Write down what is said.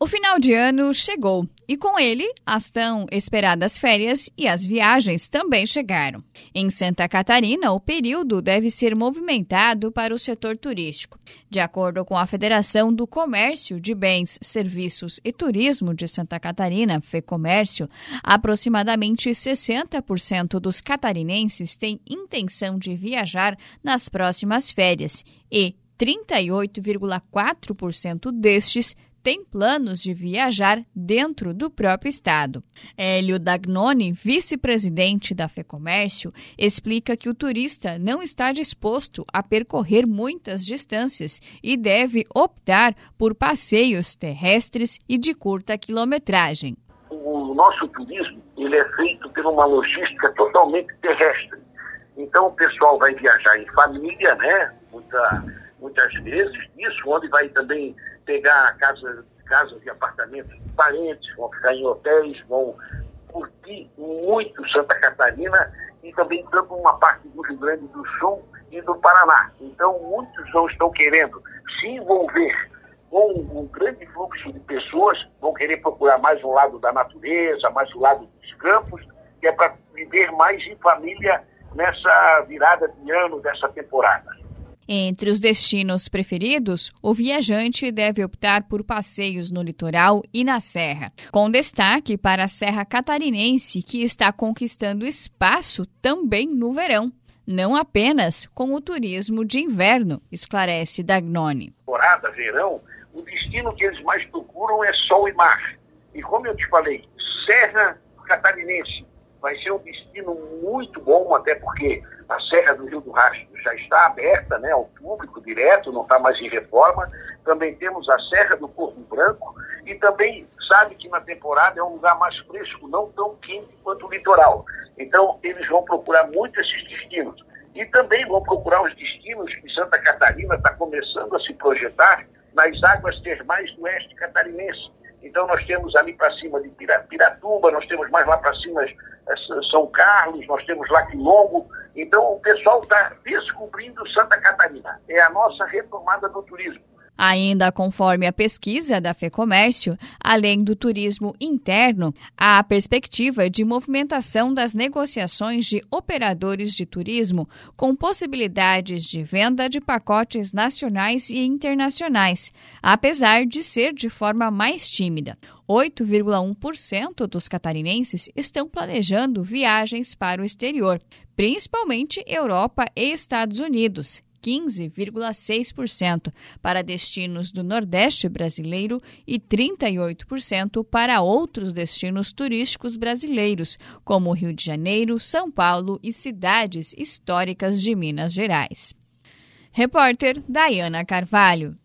O final de ano chegou e com ele as tão esperadas férias e as viagens também chegaram. Em Santa Catarina, o período deve ser movimentado para o setor turístico. De acordo com a Federação do Comércio de Bens, Serviços e Turismo de Santa Catarina, FEComércio, aproximadamente 60% dos catarinenses têm intenção de viajar nas próximas férias e 38,4% destes tem planos de viajar dentro do próprio estado. Hélio Dagnoni, vice-presidente da FEComércio, explica que o turista não está disposto a percorrer muitas distâncias e deve optar por passeios terrestres e de curta quilometragem. O nosso turismo ele é feito por uma logística totalmente terrestre. Então o pessoal vai viajar em família, né? Muita, muitas vezes, isso, onde vai também pegar casa, casas e apartamentos de parentes, vão ficar em hotéis, vão curtir muito Santa Catarina e também tanto uma parte do Rio Grande do Sul e do Paraná. Então, muitos não estão querendo se envolver com um grande fluxo de pessoas, vão querer procurar mais um lado da natureza, mais um lado dos campos, que é para viver mais em família nessa virada de ano dessa temporada. Entre os destinos preferidos, o viajante deve optar por passeios no litoral e na serra, com destaque para a Serra Catarinense, que está conquistando espaço também no verão. Não apenas com o turismo de inverno, esclarece Dagnoni. Temporada, verão, o destino que eles mais procuram é sol e mar. E como eu te falei, Serra Catarinense vai ser um destino muito bom, até porque a Serra do Rio do Rastro já está aberta né, ao público direto, não está mais em reforma. Também temos a Serra do Corpo Branco e também sabe que na temporada é um lugar mais fresco, não tão quente quanto o litoral. Então, eles vão procurar muito esses destinos. E também vão procurar os destinos que Santa Catarina está começando a se projetar nas águas termais do oeste catarinense. Então, nós temos ali para cima de Piratuba, nós temos mais lá para cima são Carlos, nós temos lá Quilombo. Então, o pessoal está descobrindo Santa Catarina. É a nossa retomada do turismo. Ainda conforme a pesquisa da FEComércio, além do turismo interno, há a perspectiva de movimentação das negociações de operadores de turismo, com possibilidades de venda de pacotes nacionais e internacionais, apesar de ser de forma mais tímida. 8,1% dos catarinenses estão planejando viagens para o exterior, principalmente Europa e Estados Unidos, 15,6% para destinos do Nordeste brasileiro e 38% para outros destinos turísticos brasileiros, como Rio de Janeiro, São Paulo e cidades históricas de Minas Gerais. Repórter Dayana Carvalho.